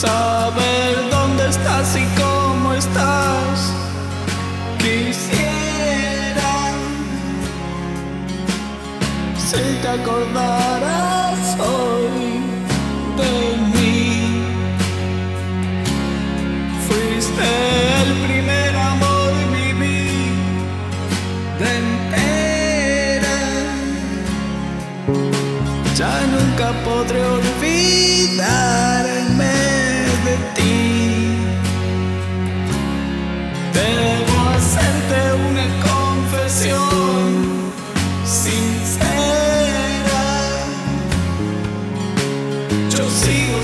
saber dónde estás y cómo estás. Quisiera si te acordaras hoy de mí. Fuiste el primer amor de mi vida entera. Ya nunca podré olvidarme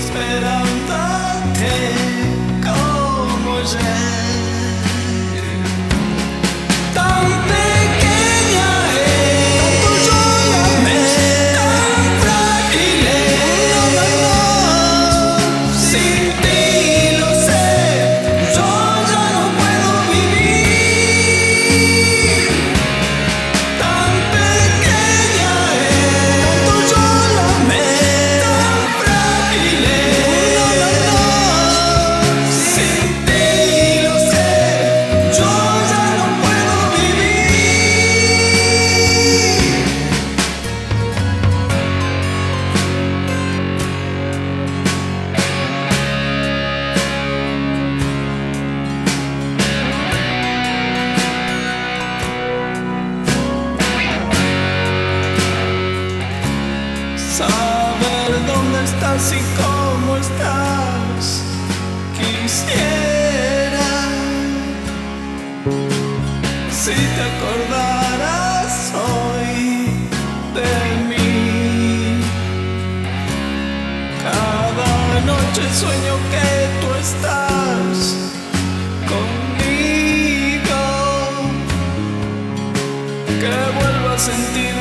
esperando te é como ya. Y cómo estás. Quisiera si te acordaras hoy de mí. Cada noche sueño que tú estás conmigo. Que vuelva a sentir